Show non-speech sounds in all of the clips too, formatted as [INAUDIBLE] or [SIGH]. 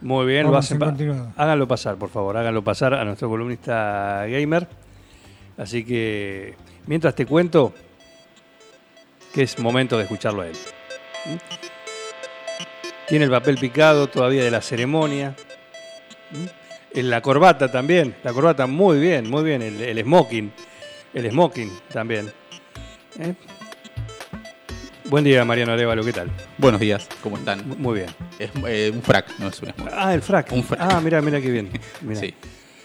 Muy bien, lo hacen pa- háganlo pasar, por favor, háganlo pasar a nuestro columnista gamer. Así que, mientras te cuento que es momento de escucharlo a él. ¿Mm? Tiene el papel picado todavía de la ceremonia. ¿Mm? En la corbata también, la corbata muy bien, muy bien, el, el smoking, el smoking también. ¿Eh? Buen día, Mariano Arevalo, ¿qué tal? Buenos días, ¿cómo están? M- Muy bien. Es eh, un frac, no es un. Ah, el frac. Un frac. Ah, mira, mira qué bien. [LAUGHS] Mirá. Sí.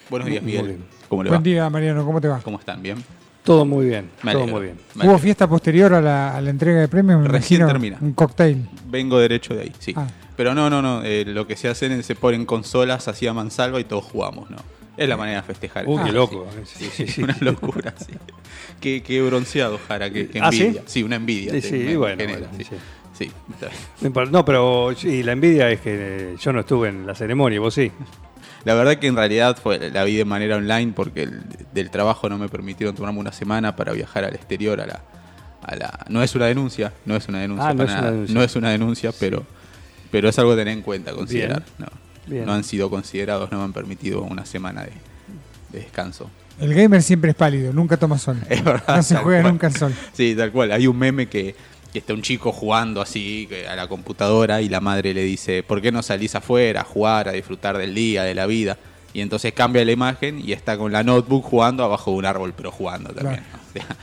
Buenos días, Muy Miguel. bien. ¿Cómo le va? Buen día, Mariano, ¿cómo te va? ¿Cómo están? ¿Bien? Todo muy bien, Me todo muy bien. Me ¿Hubo fiesta posterior a la, a la entrega de premios? Me Recién imagino termina. Un cocktail. Vengo derecho de ahí, sí. Ah. Pero no, no, no. eh, lo que se hacen es se ponen consolas así a mansalva y todos jugamos, ¿no? Es la manera de festejar. Uy, qué loco. Sí, Sí, sí, sí, sí. [LAUGHS] una locura, sí. Qué, qué bronceado, Jara, qué, qué ¿Ah, sí? envidia. sí? una envidia. Sí, sí, me bueno, genera, bueno, sí. está. No pero sí, la envidia es que eh, yo no estuve en la ceremonia, vos sí. [LAUGHS] La verdad que en realidad fue la vi de manera online porque el- del trabajo no me permitieron tomarme una semana para viajar al exterior a la, a la no es una denuncia, no es una denuncia, Ah, no para es una nada. denuncia. no es una denuncia, pero pero es algo a tener en cuenta, considerar. No, Bien. no han sido considerados, no me han permitido una semana de, de descanso. El gamer siempre es pálido, nunca toma sol. [LAUGHS] Es verdad. No se juega cual. nunca al sol. [LAUGHS] Sí, tal cual. Hay un meme que, que está un chico jugando así a la computadora y la madre le dice, ¿por qué no salís afuera a jugar, a disfrutar del día, de la vida? Y entonces cambia la imagen y está con la notebook jugando abajo de un árbol, pero jugando también. ¿no? O sea,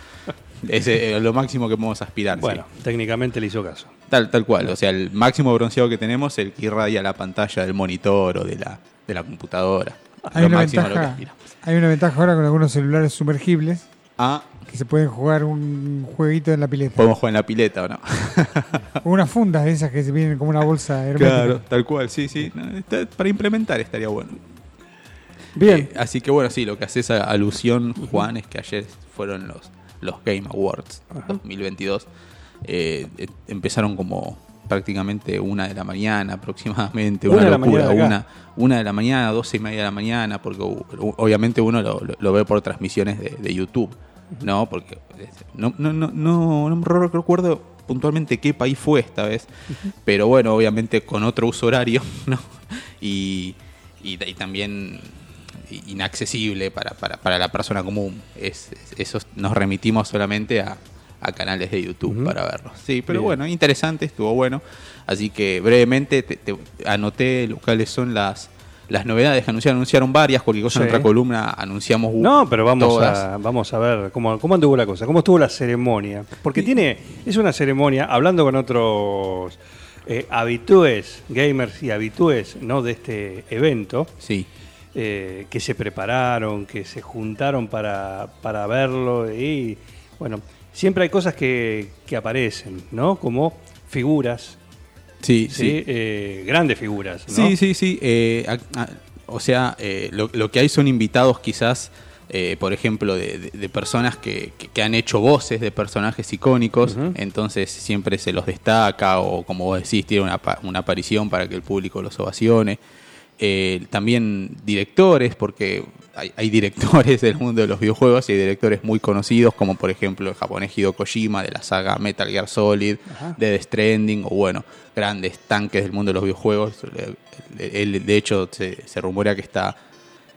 es eh, lo máximo que podemos aspirar. sí. Bueno, técnicamente le hizo caso. Tal, tal cual. O sea, el máximo bronceado que tenemos es el que irradia la pantalla del monitor o de la, de la computadora. Hay Lo una, máximo a lo que ventaja, aspiramos. hay una ventaja ahora con algunos celulares sumergibles Ah, que se pueden jugar un jueguito en la pileta. podemos jugar en la pileta o no. O [LAUGHS] unas fundas de esas que se vienen como una bolsa [LAUGHS] hermética. Claro, tal cual, sí, sí. Para implementar estaría bueno. Bien. Eh, así que bueno, sí, lo que hace esa alusión, Juan, es que ayer fueron los, los Game Awards 2022. Eh, eh, empezaron como prácticamente una de la mañana aproximadamente, Una una, de la locura, de una, una de la mañana, doce y media de la mañana, porque obviamente uno lo, ve por transmisiones de, de YouTube, ¿no? Porque no, no, no, no, no recuerdo puntualmente qué país fue esta vez, pero bueno, obviamente con otro uso horario, [LAUGHS] ¿no? Y, y, y también inaccesible para, para, para la persona común. Es, es- eso nos remitimos solamente a, a canales de YouTube para verlo. Sí, pero Bien. bueno, interesante, estuvo bueno. Así que brevemente te, te anoté lo- cuáles son las, las novedades que anunciaron. Anunciaron varias, cualquier cosa en otra columna anunciamos No, pero vamos todas. a, vamos a ver cómo, cómo anduvo la cosa, cómo estuvo la ceremonia. Porque tiene, es una ceremonia, hablando con otros eh, habitúes, gamers y habitúes ¿no? de este evento, Sí, eh, que se prepararon, que se juntaron para, para verlo y bueno, siempre hay cosas que, que aparecen, ¿no? Como figuras, sí, ¿sí? sí. Eh, grandes figuras, ¿no? Sí, sí, sí. eh, a- a- o sea, lo, lo que hay son invitados quizás, por ejemplo, de, de- de personas que, que- que han hecho voces de personajes icónicos, entonces siempre se los destaca o como vos decís, tiene una, una aparición para que el público los ovacione. Eh, también directores, porque hay, hay directores [LAUGHS] del mundo de los videojuegos y hay directores muy conocidos, como por ejemplo el japonés Hideo Kojima de la saga Metal Gear Solid, Ajá. de Death Stranding, o bueno, grandes tanques del mundo de los videojuegos. Eh, Él, de hecho, se, se rumorea que está,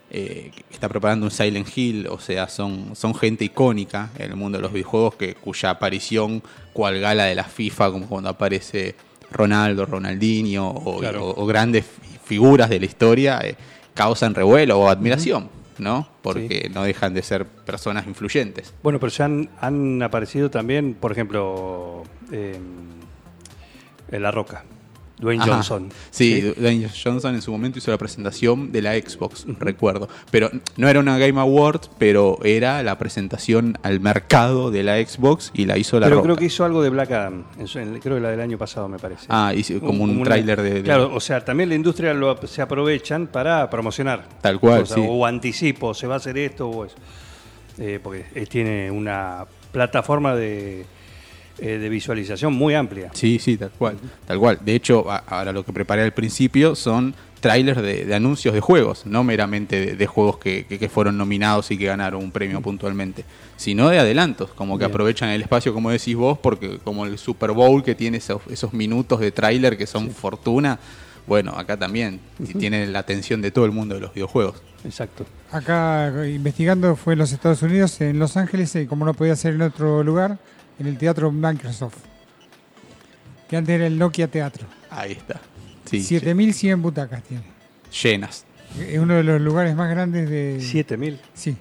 eh, que está preparando un Silent Hill, o sea, son, son gente icónica en el mundo de los videojuegos que, cuya aparición, cual gala de la FIFA, como cuando aparece Ronaldo, Ronaldinho, o, Claro. o- o grandes figuras de la historia, eh, causan revuelo o admiración, ¿no? Porque no dejan de ser personas influyentes. Bueno, pero ya han, han aparecido también, por ejemplo, eh, en La Roca. Dwayne Ajá. Johnson. Sí, Dwayne Johnson en su momento hizo la presentación de la Xbox, recuerdo. Pero no era una Game Award, pero era la presentación al mercado de la Xbox y la hizo la Pero Roca. creo que hizo algo de Black Adam. creo que la del año pasado, me parece. Ah, hizo como un una- tráiler de, de- Claro, o sea, también la industria lo, se aprovechan para promocionar. Tal cual, cosas, sí. O anticipo, se va a hacer esto o eso. Eh, porque eh, tiene una plataforma de, eh, de visualización muy amplia. Sí, sí, tal cual, tal cual. De hecho, a- ahora lo que preparé al principio son trailers de, de anuncios de juegos, no meramente de, de juegos que, que- que fueron nominados y que ganaron un premio puntualmente, sino de adelantos, como que Bien. aprovechan el espacio, como decís vos, porque como el Super Bowl que tiene esos, esos minutos de tráiler que son fortuna, bueno, acá también y tiene la atención de todo el mundo de los videojuegos. Exacto. Acá eh, investigando fue en los Estados Unidos, en Los Ángeles, y como no podía ser en otro lugar, en el Teatro Microsoft. Que antes era el Nokia Teatro. Ahí está. Sí, 7100 butacas tiene. llenas. Es uno de los lugares más grandes de. 7000. Sí,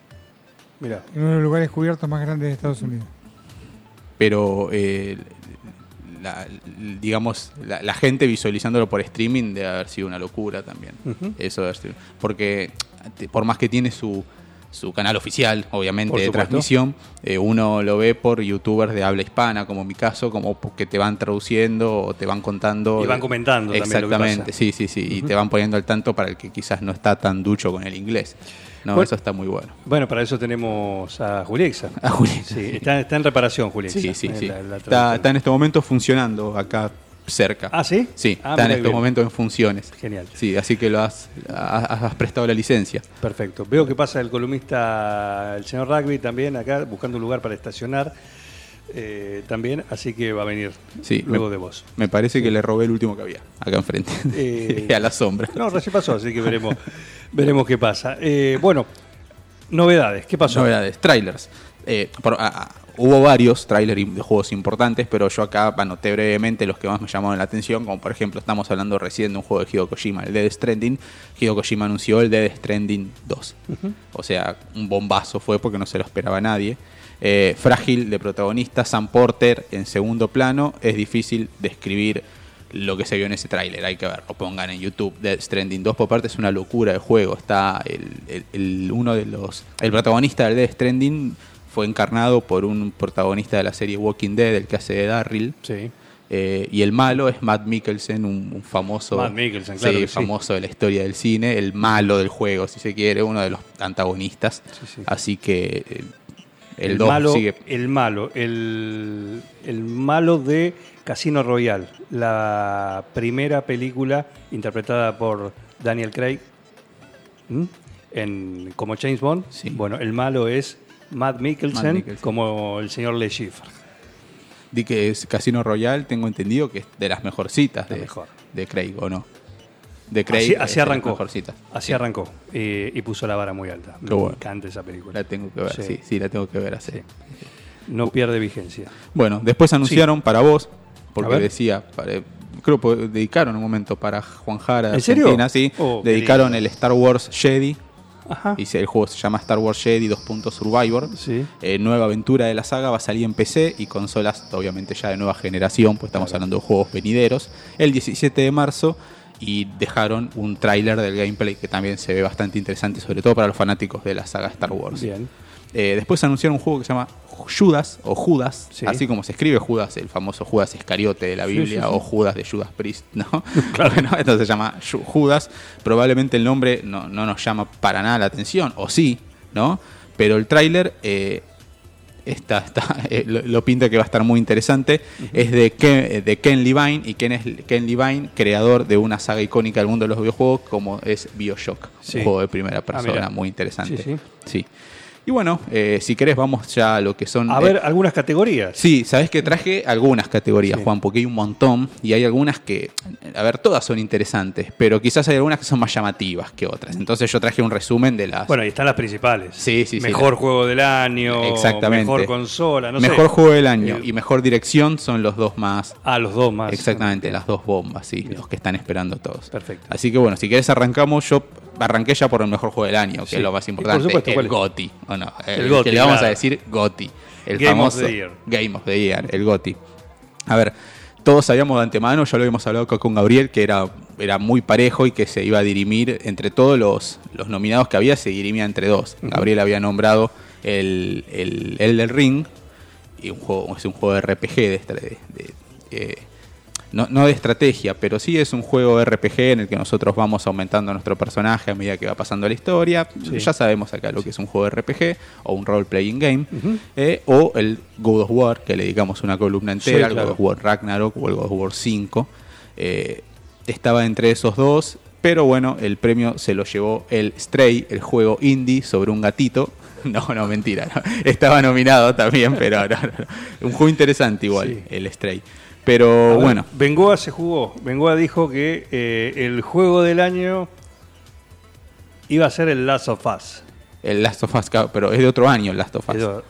Mira. uno de los lugares cubiertos más grandes de Estados Unidos. pero eh, la- digamos la, la gente visualizándolo por streaming debe haber sido una locura también eso haber sido- porque por más que tiene su su canal oficial obviamente de transmisión eh, uno lo ve por youtubers de habla hispana como mi caso como que te van traduciendo o te van contando Y van comentando también lo que exactamente pasa. sí sí sí y te van poniendo al tanto para el que quizás no está tan ducho con el inglés no Bueno. eso está muy bueno Bueno, para eso tenemos a Juliexa. A Juliexa, Sí, está, está en reparación, Juliexa. sí sí sí la- la está, traducción. está en este momento funcionando acá cerca Ah, ¿sí? Sí, Ah, está en estos momentos en funciones. Genial. Sí, así que lo has, prestado la licencia. Perfecto. Veo que pasa el columnista, el señor Rugby también acá, buscando un lugar para estacionar eh, también, así que va a venir Sí, luego me, de vos. Me parece que le robé el último que había, acá enfrente. [LAUGHS] Eh, [LAUGHS] a la sombra. No, recién pasó, así que veremos, veremos qué pasa. Eh, bueno, novedades, ¿qué pasó? Novedades, trailers. Eh, por- hubo varios trailers de juegos importantes, pero yo acá anoté brevemente los que más me llamaron la atención, como por ejemplo estamos hablando recién de un juego de Hideo Kojima, el Dead Stranding. Hideo Kojima anunció el Dead Stranding 2. O sea, un bombazo fue porque no se lo esperaba nadie. Eh, frágil de protagonista, Sam Porter en segundo plano, es difícil describir lo que se vio en ese tráiler, hay que verlo, pongan en YouTube. Death Stranding 2 por parte es una locura de juego. Está el, el- el- uno de los. El protagonista del Death Stranding fue encarnado por un protagonista de la serie Walking Dead, el que hace de Darryl. Sí. Eh, y el malo es Matt Mikkelsen, un, un famoso. Matt Mikkelsen, claro sí, famoso de la historia del cine, el malo del juego, si se quiere, uno de los antagonistas. Sí, sí. Así que eh, el El, 2 malo, sigue. el malo, el, el malo de Casino Royale, la primera película interpretada por Daniel Craig en, como James Bond. Sí. Bueno, el malo es Matt Mikkelsen, Matt Mikkelsen. como el señor Le Chiffre. Di que es Casino Royale, tengo entendido que es de las mejorcitas de, mejor. de Craig, ¿o no? De Craig Así, así arrancó. mejorcitas. Así arrancó. y puso la vara muy alta. Qué Me bueno. encanta esa película. La tengo que ver, Sí. sí, sí, la tengo que ver así. No pierde vigencia. Bueno, después anunciaron para vos, porque decía, para- creo que dedicaron un momento para Juan Jara ¿En serio? Sí, Oh, dedicaron el Star Wars Jedi, Ajá. y el juego se llama Star Wars Jedi 2. Survivor. Sí. Eh, nueva aventura de la saga va a salir en PC y consolas, obviamente ya de nueva generación, pues estamos hablando de juegos venideros, el 17 de marzo. Y dejaron un tráiler del gameplay que también se ve bastante interesante, sobre todo para los fanáticos de la saga Star Wars. Bien. Eh, después anunciaron un juego que se llama Judas o Judas, Sí. así como se escribe Judas, el famoso Judas Iscariote de la Biblia sí, sí. o Judas de Judas Priest, ¿no? [LAUGHS] [LAUGHS] Bueno, esto se llama Ju- Judas. Probablemente el nombre no, no nos llama para nada la atención, o sí, ¿no? Pero el tráiler eh, está, está, [LAUGHS] eh, lo, lo pinta que va a estar muy interesante. Es de Ken, de Ken Levine, y Ken es Ken Levine, creador de una saga icónica del mundo de los videojuegos como es Bioshock, un juego de primera Ah, persona muy interesante. Sí. Y bueno, eh, si querés vamos ya a lo que son... A eh, ver, algunas categorías. Sí, sabes que traje algunas categorías, Sí. Juan, porque hay un montón y hay algunas que, a ver, todas son interesantes, pero quizás hay algunas que son más llamativas que otras. Entonces yo traje un resumen de las... Bueno, ahí están las principales. Sí, sí, sí, Mejor juego del año. Exactamente. Mejor consola, no sé. mejor juego del año Eh, y mejor dirección son los dos más... Ah, los dos más. Exactamente, las dos bombas, sí, los que están esperando todos. Perfecto. Así que bueno, si querés arrancamos, yo arranqué ya por el mejor juego del año, que Sí. es lo más Y por importante, supuesto, ¿cuál el es? GOTI, ¿o no? El GOTY, que le vamos claro. a decir GOTI, el Game of famoso the Year. Game of the Year, el GOTI. A ver, todos sabíamos de antemano, ya lo habíamos hablado acá con Gabriel, que era, era muy parejo y que se iba a dirimir entre todos los, los nominados que había, se dirimía entre dos. Gabriel había nombrado el, el Elden Ring, y un juego, es un juego de RPG de, de- de- eh, no, no de estrategia, pero sí es un juego RPG en el que nosotros vamos aumentando nuestro personaje a medida que va pasando la historia. Sí. Ya sabemos acá lo que es un juego RPG o un role-playing game. eh, o el God of War, que le dedicamos una columna entera, Sí, el. God of War Ragnarok o el God of War 5. Eh, estaba entre esos dos, pero bueno, el premio se lo llevó el Stray, el juego indie sobre un gatito. [LAUGHS] No, no, mentira. no. Estaba nominado también, pero no, no, no. un juego interesante igual, Sí. el Stray. Pero ver, bueno, Bengoa se jugó. Bengoa dijo que eh, el juego del año iba a ser el Last of Us. el Last of Us, pero es de otro año el Last of Us.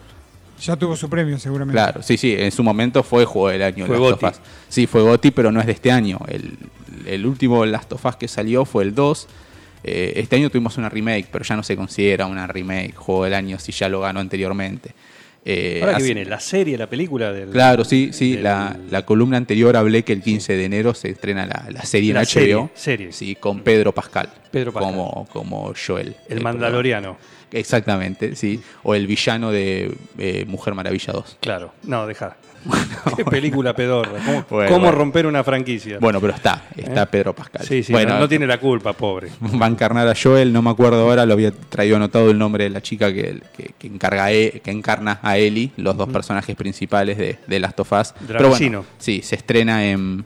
Ya tuvo su premio, seguramente. Claro, sí, sí, en su momento fue juego del año. Fue Last of. Us. Sí, fue Goti, pero no es de este año. El, el último Last of Us que salió fue el 2. Eh, este año tuvimos una remake, pero ya no se considera una remake, juego del año, si ya lo ganó anteriormente. Eh, Ahora que viene, la serie, la película del. Claro, sí, sí. del- La, la columna anterior hablé que el 15 de enero se estrena la, la serie en HBO. serie, serie. Sí, con Pedro Pascal. Pedro Pascal. Como, como Joel. El Eh, Mandaloriano. Exactamente, sí. O el villano de eh, Mujer Maravilla 2. Claro. No, deja. [LAUGHS] Qué película pedorra. ¿Cómo, Bueno, cómo bueno. romper una franquicia? Bueno, pero está, está ¿Eh? Pedro Pascal. sí, sí, bueno, no, no tiene la culpa, pobre. [LAUGHS] Va a encarnar a Joel, no me acuerdo ahora, lo había traído anotado el nombre de la chica que, que, que encarga e- que encarna a Ellie, los dos personajes principales de, de Last of Us. Pero bueno, sí, se estrena en,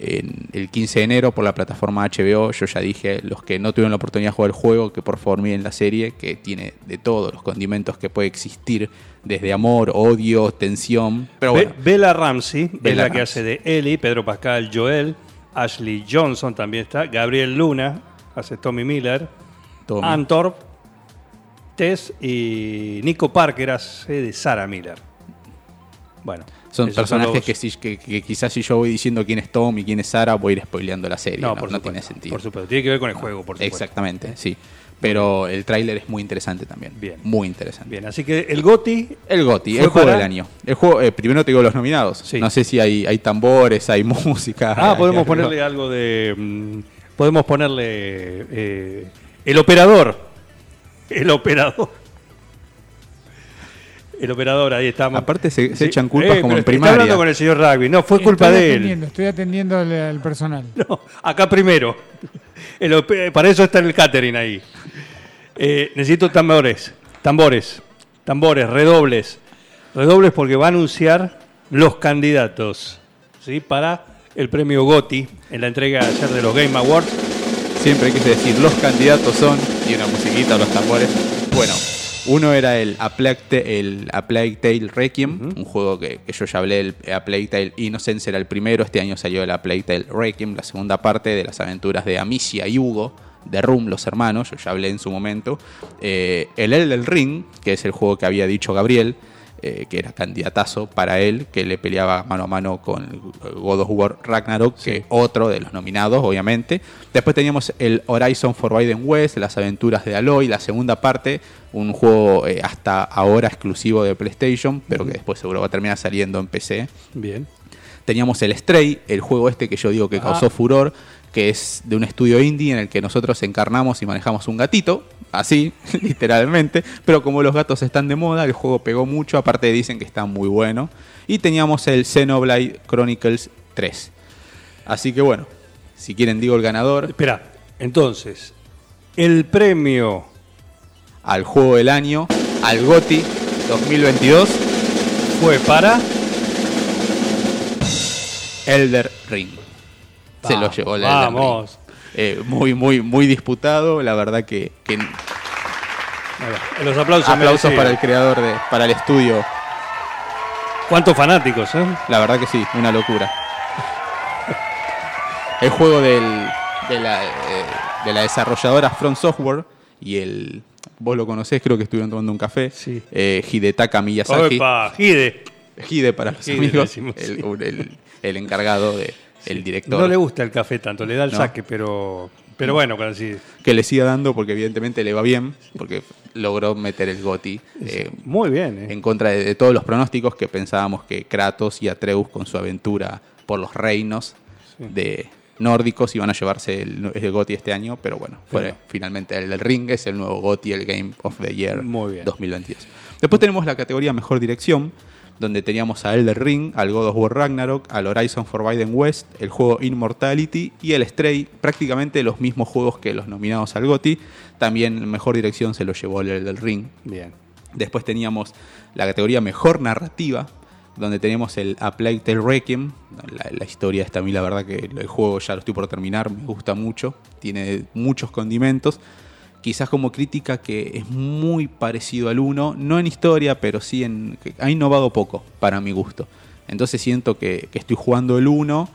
en el 15 de enero por la plataforma HBO. Yo ya dije, los que no tuvieron la oportunidad de jugar el juego, que por favor miren la serie, que tiene de todos los condimentos que puede existir, desde amor, odio, tensión. Pero Be- Bella Ramsey es Bella la que hace de Ellie, Pedro Pascal, Joel, Ashley Johnson también está, Gabriel Luna hace Tommy Miller, Tommy. Antorp, Tess y Nico Parker hace de Sarah Miller. Bueno, son esos personajes los- que, si- que- que quizás si yo voy diciendo quién es Tom y quién es Sara, voy a ir spoileando la serie. No, No, por no tiene sentido. Por supuesto, tiene que ver con el juego, por supuesto. Exactamente, sí. Pero el tráiler es muy interesante también. Bien. Muy interesante. Bien, así que el GOTI El GOTI, el juego para- del año. El juego, eh, primero te digo los nominados. Sí. No sé si hay, hay tambores, hay [LAUGHS] música. Ah, hay podemos ponerle algo de. mm, podemos ponerle. eh, el operador. El operador. El operador, ahí estamos. Aparte se, se Sí. echan culpas Eh, como en primaria. hablando con el señor Rugby. No, fue culpa estoy de él. atendiendo, Estoy atendiendo al, al personal. [LAUGHS] No, acá primero. El op- para eso está el catering ahí. Eh, necesito tambores. Tambores. Tambores, redobles. Redobles porque va a anunciar los candidatos ¿sí? para el premio GOTI en la entrega ayer de los Game Awards. Siempre quise decir, los candidatos son, y una musiquita, los tambores. Bueno, uno era el A Plague, Ta- el A Plague Tale Requiem, un juego que, que yo ya hablé, el A Plague Tale Innocence era el primero, este año salió el A Plague Tale Requiem, la segunda parte de las aventuras de Amicia y Hugo, de Room, los hermanos, yo ya hablé en su momento. Eh, el Elden Ring, que es el juego que había dicho Gabriel, eh, que era candidatazo para él, que le peleaba mano a mano con God of War Ragnarok, que otro de los nominados, obviamente. Después teníamos el Horizon Forbidden West, las aventuras de Aloy, la segunda parte, un juego eh, hasta ahora exclusivo de PlayStation, pero que después seguro va a terminar saliendo en PC. Bien. Teníamos el Stray, el juego este que yo digo que causó Ah. furor, que es de un estudio indie en el que nosotros encarnamos y manejamos un gatito, así, [LAUGHS] literalmente, pero como los gatos están de moda, el juego pegó mucho, aparte dicen que está muy bueno. Y teníamos el Xenoblade Chronicles 3. Así que bueno, si quieren digo el ganador Espera, entonces, el premio al juego del año, al GOTI 2022, fue para. Elder Ring. Se lo llevó Ring. Vamos. Eh, muy, muy, muy disputado. La verdad que. Los aplausos. aplausos para el creador de, para el estudio. ¿Cuántos fanáticos, eh? La verdad que sí, una locura. El juego del, de, la, eh, de la desarrolladora Front Software y el. Vos lo conocés, creo que estuvieron tomando un café. Sí. Eh, Hidetaka Miyazaki. Opa, Hide. Hide para los Hide, amigos. decimos, el, sí. un- el- el encargado de, el director. No le gusta el café tanto, le da el No. saque, pero, Pero bueno, que le siga dando porque evidentemente le va bien, porque logró meter el GOTI eh, Muy bien, ¿eh? en contra de, de todos los pronósticos que pensábamos que Kratos y Atreus con su aventura por los reinos de nórdicos iban a llevarse el, el GOTI este año, pero bueno, fue Pero- finalmente el del Ring, es el nuevo GOTI, el Game of the Year Muy bien. 2022. Después tenemos la categoría Mejor Dirección, donde teníamos a Elder Ring, al God of War Ragnarok, al Horizon Forbidden West, el juego Immortality y el Stray, prácticamente los mismos juegos que los nominados al GOTI. También Mejor Dirección se lo llevó el Elder Ring. Bien. Después teníamos la categoría Mejor Narrativa, donde tenemos el A Plague Tale Requiem. La, la historia está a mí, la verdad que el juego ya lo estoy por terminar, me gusta mucho, tiene muchos condimentos. Quizás como crítica que es muy parecido al 1, no en historia, pero sí en... ha innovado poco, para mi gusto. Entonces siento que, que estoy jugando el 1,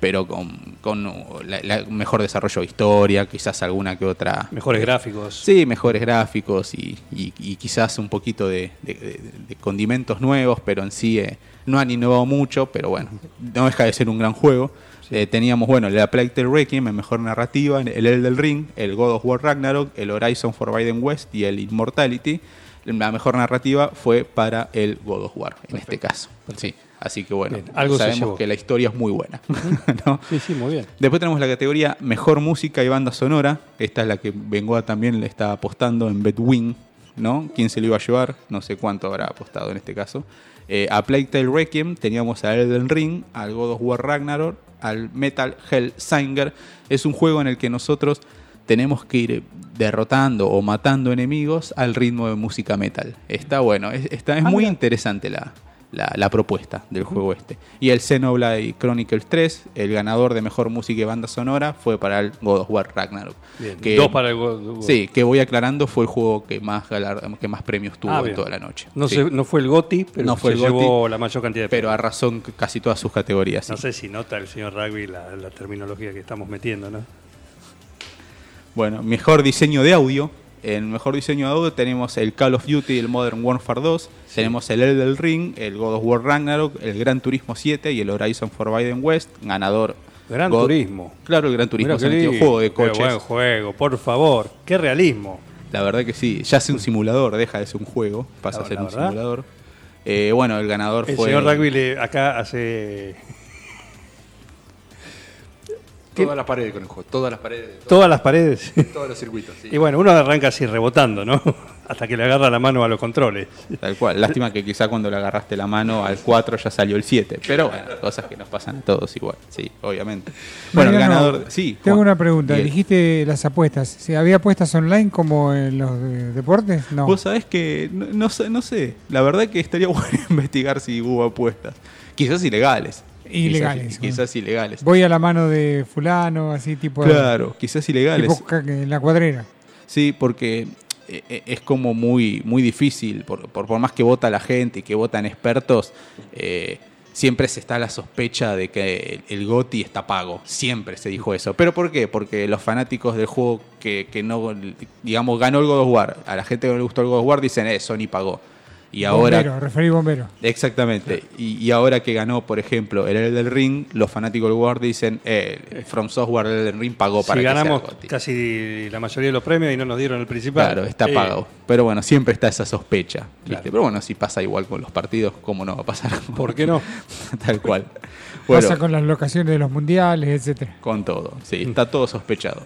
pero con, con la- la- mejor desarrollo de historia, quizás alguna que otra... Mejores gráficos. Sí, mejores gráficos y, y- y quizás un poquito de, de- de- de condimentos nuevos, pero en sí eh, no han innovado mucho, pero bueno, no deja de ser un gran juego. Eh, teníamos, bueno, la Plague Tale Requiem en mejor narrativa, el Elden Ring, el God of War Ragnarok, el Horizon Forbidden West y el Immortality. La mejor narrativa fue para el God of War, en este caso. Sí, así que bueno, Bien, algo sabemos que la historia es muy buena. [LAUGHS] ¿no? Sí, sí, muy bien. Después tenemos la categoría Mejor Música y Banda Sonora. Esta es la que Bengoa también le está apostando en Betwin, ¿no? ¿Quién se lo iba a llevar? No sé cuánto habrá apostado en este caso. Eh, a Plague Tale Requiem teníamos a Elden Ring, al God of War Ragnarok, al Metal Hell Singer. Es un juego en el que nosotros tenemos que ir derrotando o matando enemigos al ritmo de música metal. Está bueno, es, está, es Ah, muy interesante la, la- la propuesta del juego este. Y el Xenoblade Chronicles 3, el ganador de mejor música y banda sonora, fue para el God of War Ragnarok. Bien. Que- Dos para el God- Sí, que voy aclarando, fue el juego que más, que más premios tuvo Ah, en toda la noche. No, Sí. sé, no fue el GOTI, pero No fue se el llevó la mayor cantidad de Pero a premios. razón casi todas sus categorías. sí. No sé si nota el señor Rugby la, la terminología que estamos metiendo, ¿no? Bueno, mejor diseño de audio. En mejor diseño de audio tenemos el Call of Duty, el Modern Warfare 2, tenemos el Elden Ring, el God of War Ragnarok, el Gran Turismo 7 y el Horizon Forbidden West, ganador. Gran God- Turismo. Claro, el Gran Turismo, qué sentido, lindo. juego de Qué coches. buen juego, por favor. Qué realismo. La verdad que sí, ya es un simulador, deja de ser un juego, pasa La- a ser un verdad. simulador. Eh, bueno, el ganador El fue... señor Rugby acá hace Todas las paredes con el juego, todas las paredes, de todas las paredes. [LAUGHS] todos, los circuitos. sí. Y bueno, uno arranca así rebotando, ¿no? [LAUGHS] Hasta que le agarra la mano a los controles. Tal cual. Lástima que quizá cuando le agarraste la mano al 4 ya salió el 7. Pero bueno, cosas que nos pasan a todos igual. Sí, obviamente. Bueno, el ganador. Sí, Tengo una pregunta. Bien. Dijiste las apuestas. ¿Si ¿Había apuestas online como en los de- deportes? No. Vos sabés que no, no sé, no sé. La verdad que estaría [LAUGHS] bueno investigar si hubo apuestas. Quizás ilegales. Ilegales, Quizás, bueno. quizás ilegales. Voy a la mano de fulano, así tipo... Claro, quizás ilegales. Tipo en la cuadrera. Sí, porque eh, eh, es como muy, muy difícil, por, por, por más que vota la gente y que votan expertos, eh, siempre se está la sospecha de que el, el GOTI está pago. Siempre se dijo eso. ¿Pero por qué? Porque los fanáticos del juego que, que no, digamos, ganó el God of War, a la gente que no le gustó el God of War dicen, eh, Sony pagó. Y ahora... Bombero, referí bombero. Exactamente. Y, y ahora que ganó, por ejemplo, el Elden Ring, los fanáticos del War dicen, eh, From Software el Elden Ring pagó para si que ganamos sea casi la mayoría de los premios y no nos dieron el principal. Claro, está Eh, pago. Pero bueno, siempre está esa sospecha. Claro. Pero bueno, si pasa igual con los partidos, ¿cómo no va a pasar? [LAUGHS] ¿Por qué no? [LAUGHS] Tal cual. Bueno, Pasa con las locaciones de los mundiales, etcétera. con todo. Sí, está todo sospechado.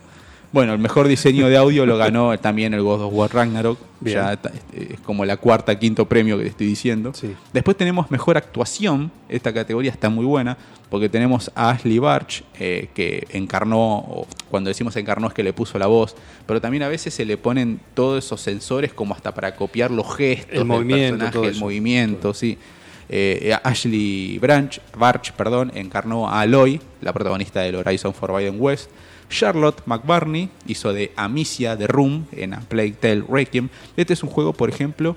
Bueno, el mejor diseño de audio lo ganó también el God of War Ragnarok. Bien. Ya está- es como la cuarta, quinto premio que te estoy diciendo. Sí. Después tenemos mejor actuación. Esta categoría está muy buena porque tenemos a Ashley Barch, eh, que encarnó, o cuando decimos encarnó es que le puso la voz, pero también a veces se le ponen todos esos sensores como hasta para copiar los gestos El del movimiento, personaje, todo el movimiento, sí. Eh, Ashley Branch, Barch perdón, encarnó a Aloy, la protagonista del Horizon Forbidden West. Charlotte McBurney hizo de Amicia de Room en A Plague Tale. Este es un juego, por ejemplo,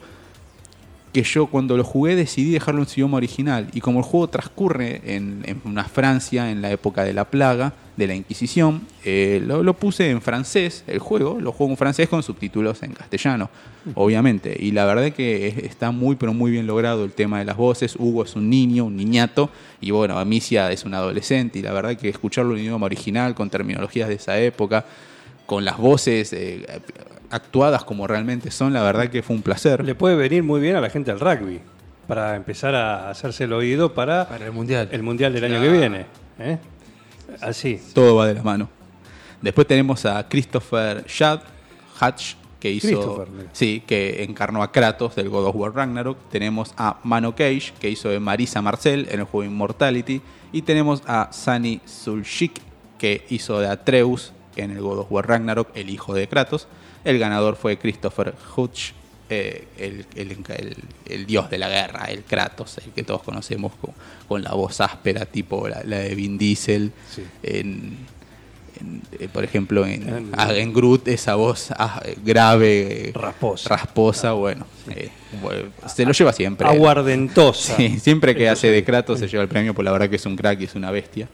que yo cuando lo jugué decidí dejarlo en su idioma original. Y como el juego transcurre en, en una Francia en la época de la plaga, de la Inquisición, eh, lo, lo puse en francés, el juego, lo juego en francés con subtítulos en castellano, obviamente. Y la verdad que es- está muy, pero muy bien logrado el tema de las voces. Hugo es un niño, un niñato, y bueno, Amicia es un adolescente. Y la verdad que escucharlo en idioma original, con terminologías de esa época, con las voces eh, actuadas como realmente son, la verdad que fue un placer. Le puede venir muy bien a la gente del rugby para empezar a hacerse el oído para, Para el mundial. el mundial del año que viene. ¿eh? Así. Todo va de la mano. Después tenemos a Christopher Shad, Hatch, que hizo. Sí, que encarnó a Kratos del God of War Ragnarok. Tenemos a Mano Cage, que hizo de Marisa Marcel en el juego Immortality. Y tenemos a Sunny Sulchik, que hizo de Atreus en el God of War Ragnarok, el hijo de Kratos. El ganador fue Christopher Hutch, eh, el, el- el- el dios de la guerra, el Kratos, el que todos conocemos con, con la voz áspera, tipo la, la de Vin Diesel. Sí. En, en, eh, por ejemplo, en, En- ah, en Groot, esa voz ah, grave, eh, Rasposa. rasposa, bueno, eh, bueno, se lo lleva siempre. Aguardentosa. Sí, siempre que hace de Kratos se lleva el premio, pues la verdad que es un crack y es una bestia.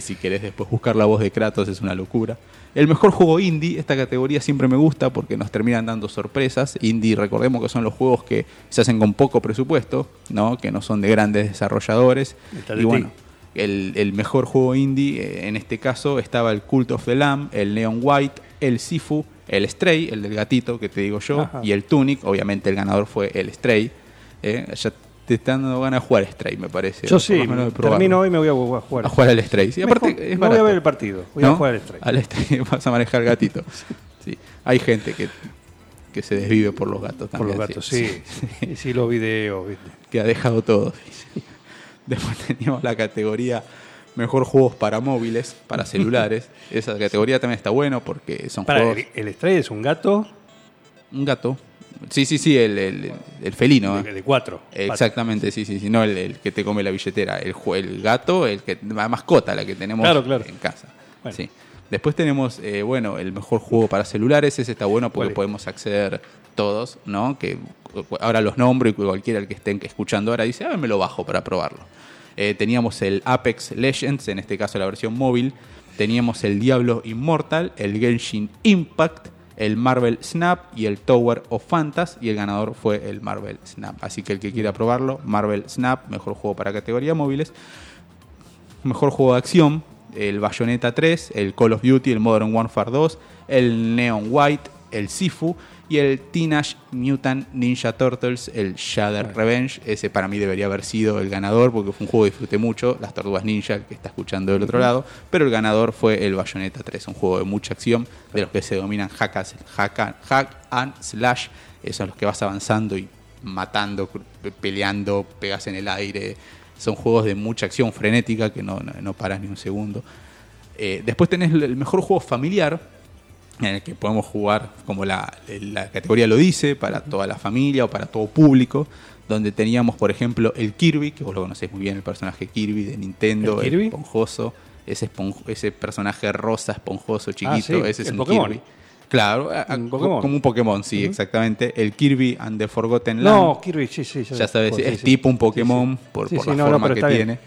Si querés después buscar la voz de Kratos es una locura. El mejor juego indie, esta categoría siempre me gusta porque nos terminan dando sorpresas. Indie, recordemos que son los juegos que se hacen con poco presupuesto, ¿no? que no son de grandes desarrolladores. Está Y bueno. El, el mejor juego indie, eh, en este caso, estaba el Cult of the Lamb, el Neon White, el Sifu, el Stray, el del gatito que te digo yo, Ajá. y el Tunic. Obviamente el ganador fue el Stray. Eh, ya te están dando ganas de jugar Stray, me parece. Yo sí, por termino hoy y me voy a jugar. a jugar al Stray. Sí, aparte es no voy a ver el partido, voy a jugar al Stray. Al Stray [LAUGHS] vas a manejar gatito. Sí. Hay gente que, que se desvive por los gatos Por también. los gatos, sí. [LAUGHS] Y sí, los videos, ¿viste? Que ha dejado todo. [LAUGHS] Después teníamos la categoría Mejor Juegos para móviles, para [LAUGHS] celulares. Esa categoría también está bueno porque son Para, juegos... el, el Stray es un gato Un gato. Sí, sí, sí, el, el- el felino. de, ¿eh? de cuatro. Exactamente, sí, sí, sí. No el, el que te come la billetera. El, el gato, el que la mascota, la que tenemos Claro, claro. en casa. Bueno. Sí. Después tenemos, eh, bueno, el mejor juego para celulares. Ese está bueno ¿Cuál porque podemos acceder todos, ¿no? Que ahora los nombro y cualquiera el que estén escuchando ahora dice, ah, me lo bajo para probarlo. Eh, teníamos el Apex Legends, en este caso la versión móvil. Teníamos el Diablo Immortal, el Genshin Impact, el Marvel Snap y el Tower of Fantas. Y el ganador fue el Marvel Snap. Así que el que quiera probarlo, Marvel Snap, mejor juego para categoría móviles. Mejor juego de acción, el Bayonetta 3, el Call of Duty, el Modern Warfare 2, el Neon White, el Sifu y el Teenage Mutant Ninja Turtles, el Shadow Revenge. Ese para mí debería haber sido el ganador porque fue un juego que disfruté mucho, las Tortugas Ninja, el que está escuchando del otro lado, pero el ganador fue el Bayonetta 3, un juego de mucha acción, de los que se dominan hack, as- hack and- hack and slash, esos son los que vas avanzando y matando, peleando, pegas en el aire. Son juegos de mucha acción frenética que no, no, no paras ni un segundo. Eh, después tenés el mejor juego familiar, en el que podemos jugar, como la, la categoría lo dice, para toda la familia o para todo público, donde teníamos, por ejemplo, el Kirby, que vos lo conocés muy bien, el personaje Kirby de Nintendo, ¿El Kirby? esponjoso, ese, espon- ese personaje rosa, esponjoso, chiquito, Ah, sí, ese es el un Pokémon. Kirby. Claro, Un Pokémon. como un Pokémon, sí, exactamente. El Kirby and the Forgotten No, Land. Kirby, sí, sí. Ya sabes, sí, es sí. tipo un Pokémon por- por la forma que bien.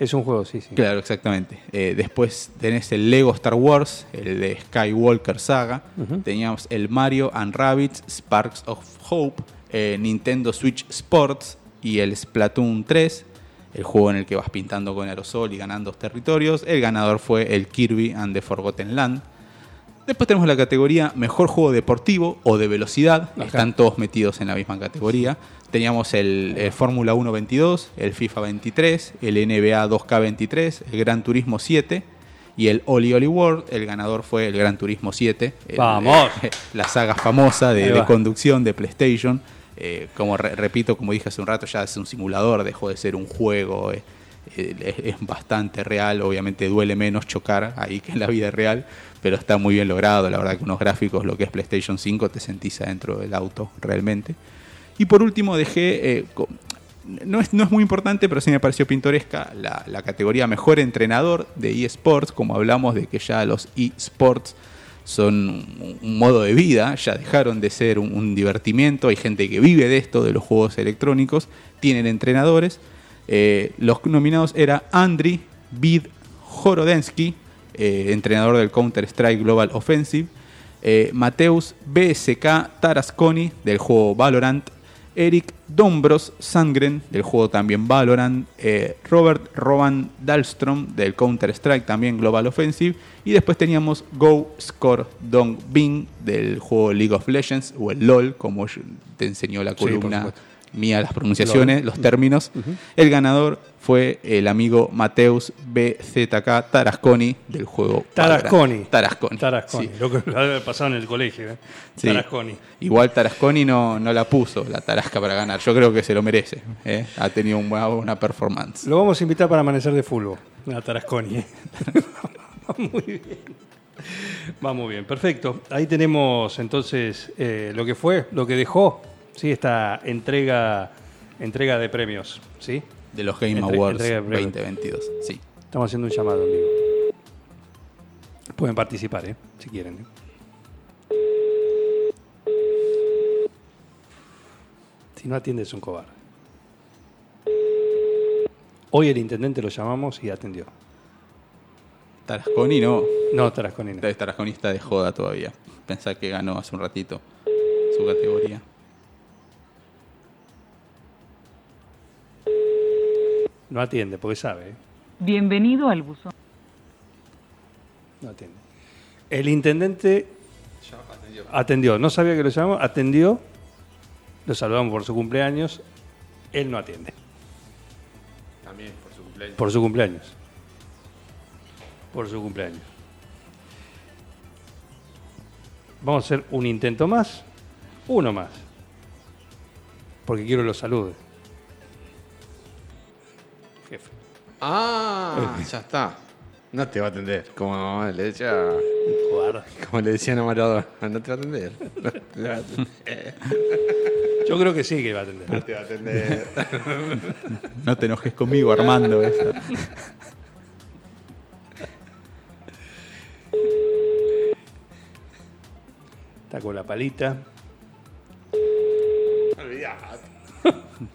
Es un juego, sí, sí. Claro, exactamente. Eh, después tenés el Lego Star Wars, el de Skywalker Saga. Teníamos el Mario and Rabbids Sparks of Hope, eh, Nintendo Switch Sports y el Splatoon 3, el juego en el que vas pintando con aerosol y ganando territorios. El ganador fue el Kirby and the Forgotten Land. Después tenemos la categoría Mejor Juego Deportivo o de Velocidad. Ajá. Están todos metidos en la misma categoría. Teníamos el, el Fórmula 1 22, el FIFA 23, el NBA 2K 23, el Gran Turismo 7 y el Oli Oli World. El ganador fue el Gran Turismo 7. el- ¡Vamos! [LAUGHS] la saga famosa de, conducción de PlayStation. Eh, como re- repito, como dije hace un rato, ya es un simulador, dejó de ser un juego. eh, eh, es, es bastante real, obviamente duele menos chocar ahí que en la vida real, pero está muy bien logrado. La verdad que unos gráficos, lo que es PlayStation 5, te sentís adentro del auto realmente. Y por último dejé, eh, no, es, no es muy importante, pero sí me pareció pintoresca, la, categoría Mejor Entrenador de eSports, como hablamos de que ya los eSports son un, modo de vida, ya dejaron de ser un divertimiento, hay gente que vive de esto, de los juegos electrónicos, tienen entrenadores. Eh, los nominados era Andriy Vid Horodensky, eh, entrenador del Counter-Strike Global Offensive, eh, Mateus BSK Tarasconi del juego Valorant, Eric Dombros Sangren, del juego también Valorant, eh, Robert Roban Dahlstrom, del Counter-Strike también Global Offensive, y después teníamos Go Score Dong Bing, del juego League of Legends, o el LOL, como te enseñó la columna. Mía, las pronunciaciones, los términos. El ganador fue el amigo Mateus BZK Tarasconi, del juego Tarasconi. Valorant. Tarasconi. Tarasconi. sí. Lo que pasado en el colegio. ¿eh? Sí. Tarasconi. Igual Tarasconi no, no la puso, la Tarasca para ganar. Yo creo que se lo merece. ¿eh? Ha tenido una performance. Lo vamos a invitar para amanecer de fútbol. A Tarasconi. ¿eh? [LAUGHS] Va muy bien. Va muy bien, perfecto. Ahí tenemos entonces eh, lo que fue, lo que dejó, ¿sí? esta entrega, entrega de premios. ¿sí? De los Game Entre- Awards entrega de premios. 2022. Sí. Estamos haciendo un llamado en vivo. Pueden participar, ¿eh? si quieren. ¿eh? Si no atiende es un cobarde. Hoy el intendente lo llamamos y atendió. Tarasconi no. No, Tarasconi no. Tarasconi está de joda todavía. Pensá que ganó hace un ratito su categoría. No atiende, porque sabe. ¿eh? Bienvenido al buzón. No atiende. El intendente atendió. No sabía que lo llamamos, atendió. Lo saludamos por su cumpleaños. Él no atiende. También por su cumpleaños. Por su cumpleaños. Por su cumpleaños. Vamos a hacer un intento más. Uno más. Porque quiero los saludos. Ah, [LAUGHS] ya está. No te va a atender. Como le decía, como le decían a Maradona, no te va a atender. [LAUGHS] No te va a atender. Yo creo que sí que va a atender. No te va a atender. [LAUGHS] No te enojes conmigo, Armando. esa. Está con la palita.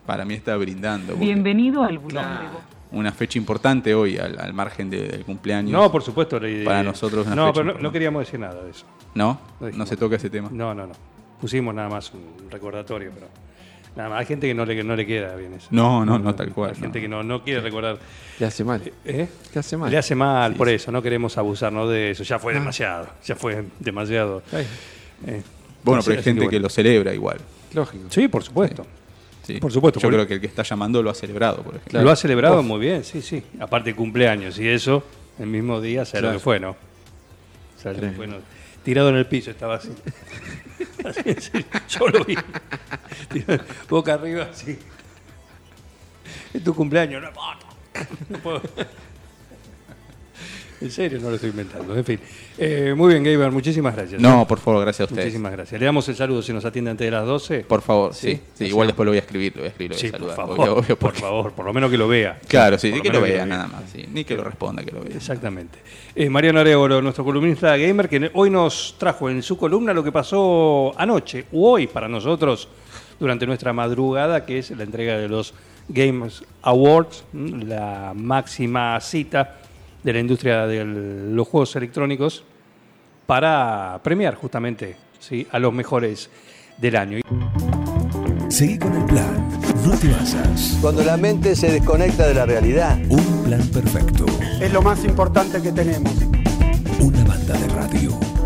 Para mí está brindando. porque Bienvenido al de voz. Una fecha importante hoy, al, al margen de- del cumpleaños. No, por supuesto. le- Para nosotros una No, fecha pero no, queríamos decir nada de eso. ¿No? No se toca ese tema. No, no, no. Pusimos nada más un recordatorio, pero nada más. Hay gente que no le, que no le queda bien eso. No, no, no, tal cual. Hay gente que no, no quiere recordar. Le hace mal. ¿Eh? Le hace mal. Le hace mal, Sí, por sí. eso. No queremos abusarnos de eso. Ya fue demasiado. Ya fue demasiado. Eh, Bueno, pero hay gente que, bueno. lo celebra igual. Lógico. Sí, por supuesto. Sí. Por supuesto, Yo por- creo que el que está llamando lo ha celebrado, por ejemplo. Lo ha celebrado muy bien, sí, sí. Aparte cumpleaños y eso, el mismo día, ¿sabes lo Claro. que fue, no? ¿Sabes lo que fue, no? Tirado en el piso estaba así. [LAUGHS] Yo lo vi. Tirado, boca arriba, así. Es tu cumpleaños, no. No puedo. En serio, no lo estoy inventando. En fin. Eh, muy bien, Gaber, muchísimas gracias. No, por favor, gracias a ustedes. Muchísimas gracias. Le damos el saludo si nos atiende antes de las 12. Por favor, Sí, sí. sí, así igual después lo voy a escribir, lo voy a escribir, lo voy Sí, a por saludar. favor, obvio, obvio, por favor, por lo menos que lo vea. Claro, sí, Por ni lo que lo vea nada más, sí. Ni que lo responda, que lo vea. Exactamente. Eh, Mariano Arevalo, nuestro columnista gamer, que hoy nos trajo en su columna lo que pasó anoche u hoy para nosotros durante nuestra madrugada, que es la entrega de los Games Awards, la máxima cita de la industria de los juegos electrónicos para premiar justamente ¿sí? a los mejores del año. Seguí con el plan. No te vayas. Cuando la mente se desconecta de la realidad. Un plan perfecto. Es lo más importante que tenemos. Una banda de radio.